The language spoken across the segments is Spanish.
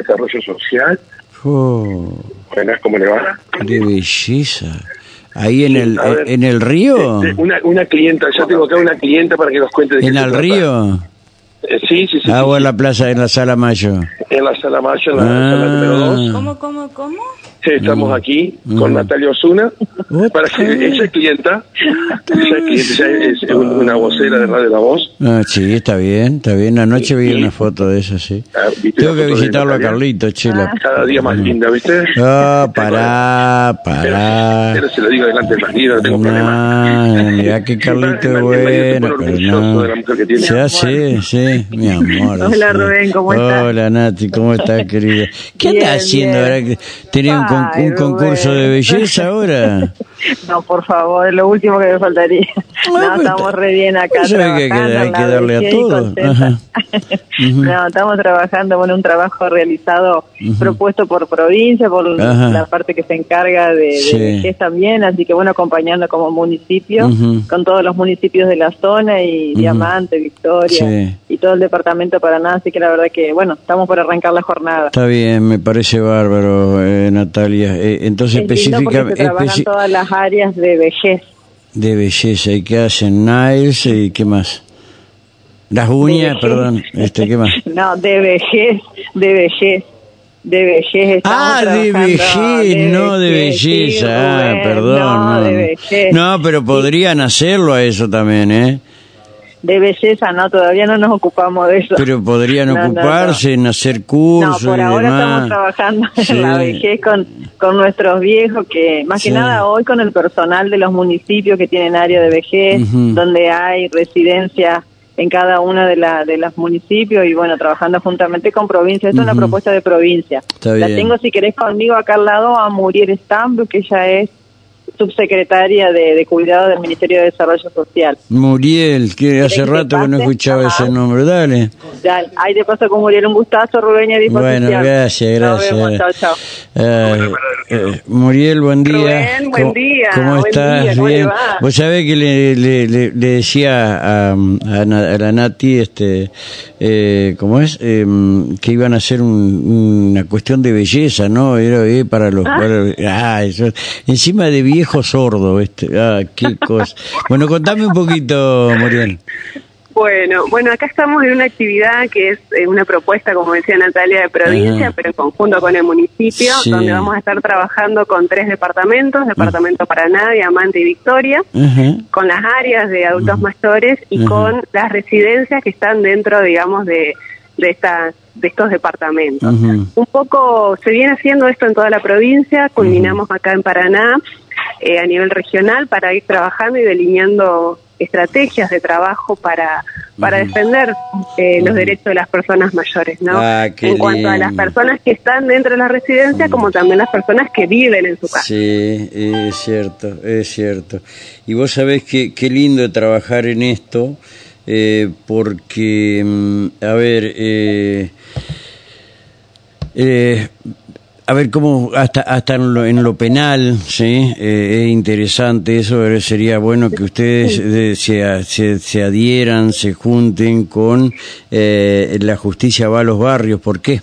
Desarrollo Social. Oh, Buenas, ¿cómo le va? qué belleza. Ahí en el, ver. en el río, Este, una, una clienta, ya tengo acá una clienta para que nos cuente de en el río. Eh, sí, sí, sí. Ah, sí, o en la plaza, en la sala Mayo. En la sala Mayo, en la Ah. sala número 2. ¿Cómo, cómo, cómo? Estamos aquí con Mm. Natalia Osuna. Opa. Para que ella es clienta. Ella es clienta, ella es un- una vocera de Radio La Voz. Ah, sí, está bien, está bien. Anoche vi Sí. una foto de eso, sí. Ah, ¿viste Tengo que visitarlo a? Carlito, chela. Cada día más linda, ¿viste? Ah, pará, pará. Pero se lo digo delante de Martina, no tengo problema. No, mira que Carlito es bueno, pero no. de la mujer que tiene. Ya, sí, sí, mi amor. Hola, sí. Rubén, ¿cómo estás? Hola, Nati, ¿cómo estás, querida? ¿Qué Bien, andas haciendo bien. ahora? que ¿Tenés un, con- un concurso de belleza ahora? No, por favor, es lo último que me faltaría. Bueno, no, estamos re bien acá pues, que hay que- hay darle a. No, estamos trabajando, bueno, un trabajo realizado, propuesto por provincia, por Ajá. la parte que se encarga de, de Sí. también, así que bueno, acompañando como municipio, con todos los municipios de la zona y. Diamante, Victoria Sí. y todo el departamento de Paraná, así que la verdad que bueno, estamos por arrancar la jornada. Está bien, me parece bárbaro, eh, Natalia. Eh, entonces, específicamente trabajan todas las áreas de vejez. de belleza, ¿y qué hacen? Nails y qué más? Las uñas, perdón, este, ¿qué más? No, de vejez, de vejez, de vejez. Ah, de vejez, no de vejez, sí, belleza. ah, perdón. No, No, de vejez. No, pero podrían hacerlo a eso también, ¿eh? De belleza, no, todavía no nos ocupamos de eso. Pero podrían No, no, no. ocuparse en hacer No, cursos por y ahora demás. estamos trabajando Sí. en la vejez con, con nuestros viejos, que más Sí. que nada hoy con el personal de los municipios que tienen área de vejez, donde hay residencias en cada una de, la, de los municipios y bueno, trabajando juntamente con provincia. Esto es Ujú. una propuesta de provincia. Está La bien. tengo, si querés, conmigo acá al lado a Muriel Stambro, que ella es subsecretaria de, de Cuidado del Ministerio de Desarrollo Social. Muriel, que hace que rato que no escuchaba Ajá. ese nombre, dale. Ya, ahí de paso con Muriel, un gustazo, Rubén y a disposición. Bueno, gracias, Nos gracias. vemos, chao, chao. Eh, eh, Muriel, buen día. Rubén, buen ¿Cómo- día, ¿Cómo buen estás? día, ¿cómo le Bien. Vos sabés que le, le, le- le decía a, a, a la Nati, este, eh, ¿cómo es? Eh, que iban a hacer un- una cuestión de belleza, ¿no? Era eh, para los... para- ah, eso. Encima de viejo sordo, este. Ah, qué cosa. Bueno, contame un poquito, Muriel. Bueno, bueno, acá estamos en una actividad que es eh, una propuesta, como decía Natalia, de provincia, pero en conjunto con el municipio, Sí. donde vamos a estar trabajando con tres departamentos, Departamento Paraná, Diamante y Victoria, con las áreas de adultos mayores y con las residencias que están dentro, digamos, de, de, esta, de estos departamentos. Un poco se viene haciendo esto en toda la provincia, culminamos acá en Paraná eh, a nivel regional para ir trabajando y delineando estrategias de trabajo para, para defender eh, los derechos de las personas mayores, ¿no? Ah, qué en cuanto a las personas que están dentro de la residencia, como también las personas que viven en su casa. Sí, es cierto, es cierto. Y vos sabés que qué lindo trabajar en esto, eh, porque, mm, a ver, eh, eh, a ver cómo hasta hasta en lo, en lo penal, sí, Eh, es interesante eso. Sería bueno que ustedes se, se, se adhieran, se junten con eh, la justicia va a los barrios. ¿Por qué?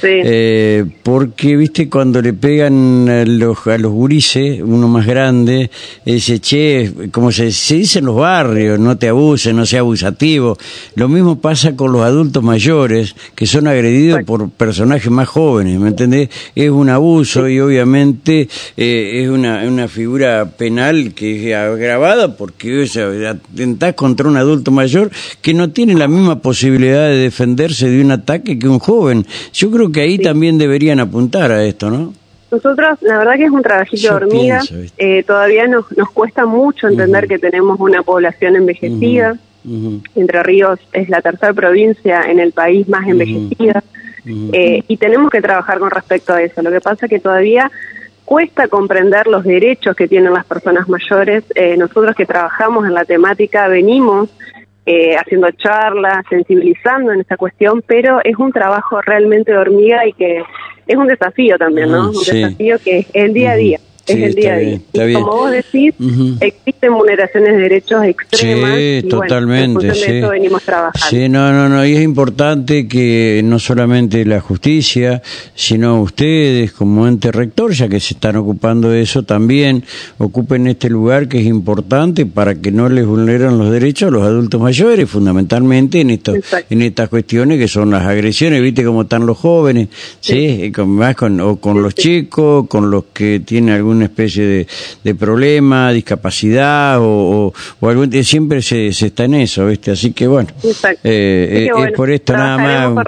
Sí. Eh, porque, viste, cuando le pegan a los, a los gurises, uno más grande, eh, dice, che, como se, se dice en los barrios, no te abuses, no sea abusativo. Lo mismo pasa con los adultos mayores, que son agredidos por personajes más jóvenes, ¿me entendés? Es un abuso y obviamente eh, es una, una figura penal que es agravada porque o sea, atentás contra un adulto mayor que no tiene la misma posibilidad de defenderse de un ataque que un joven. Yo creo que ahí también deberían apuntar a esto, ¿no? Nosotros, la verdad que es un trabajito Yo de hormiga. Eh, todavía nos, nos cuesta mucho entender que tenemos una población envejecida. Entre Ríos es la tercera provincia en el país más envejecida. Eh, y tenemos que trabajar con respecto a eso. Lo que pasa es que todavía cuesta comprender los derechos que tienen las personas mayores. Eh, nosotros que trabajamos en la temática venimos eh, haciendo charlas, sensibilizando en esta cuestión, pero es un trabajo realmente de hormiga y que es un desafío también, ¿no? Ah, un sí. desafío que es el día a día. Es el día a día. bien, está y bien. como vos decís, existen vulneraciones de derechos extremas. Sí, y bueno, totalmente. en función de sí. eso venimos trabajando. Sí, no, no, no. Y es importante que no solamente la justicia, sino ustedes como ente rector, ya que se están ocupando de eso, también ocupen este lugar que es importante para que no les vulneren los derechos a los adultos mayores, fundamentalmente en esto, Exacto. en estas cuestiones que son las agresiones. Viste cómo están los jóvenes, sí, Y con, más con, o con los chicos, con los que tienen alguna especie de, de problema, discapacidad o, o, o algún siempre se, se está en eso, viste. Así que bueno, eh, eh, bueno, es por esto nada más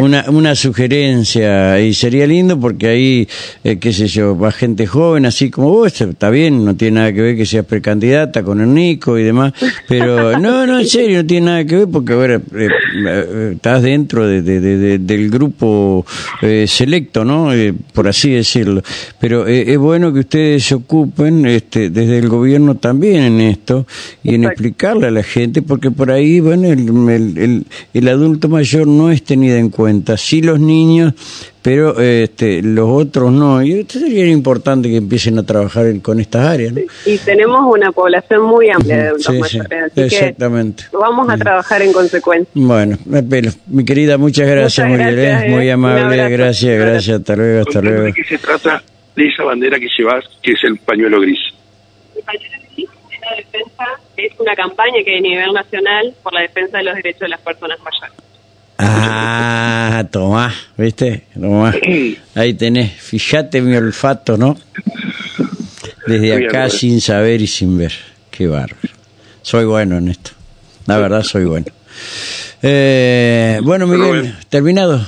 una, una sugerencia y sería lindo porque ahí, eh, qué sé yo, va gente joven así como vos, está bien, no tiene nada que ver que seas precandidata con el Nico y demás, pero no, no, en serio, no tiene nada que ver porque ahora eh, estás dentro de, de- de- de- del grupo eh, selecto, ¿no? Eh, por así decirlo. Pero es bueno que ustedes se ocupen este, desde el gobierno también en esto y en explicarle a la gente, porque por ahí, bueno, el, el, el, el adulto mayor no es tenido en cuenta, sí los niños, pero este, los otros no. Y esto sería importante que empiecen a trabajar en- con estas áreas, ¿no? Y tenemos una población muy amplia de adultos Sí, sí, mayores, así exactamente. que vamos a trabajar en consecuencia. Bueno. Mi querida, muchas gracias, Muchas muy, ¿eh? muy eh. Amable, gracias, gracias, hasta luego, hasta luego. ¿De qué se trata de esa bandera que llevas, que es el pañuelo gris? El pañuelo gris es la defensa, es una campaña que hay a nivel nacional por la defensa de los derechos de las personas mayores. Ah, tomá, ¿viste? Tomá. Ahí tenés, fíjate mi olfato, ¿no? Desde acá sin saber y sin ver. Qué bárbaro. Soy bueno en esto. La verdad, soy bueno. Eh, bueno, Miguel. ¿terminado?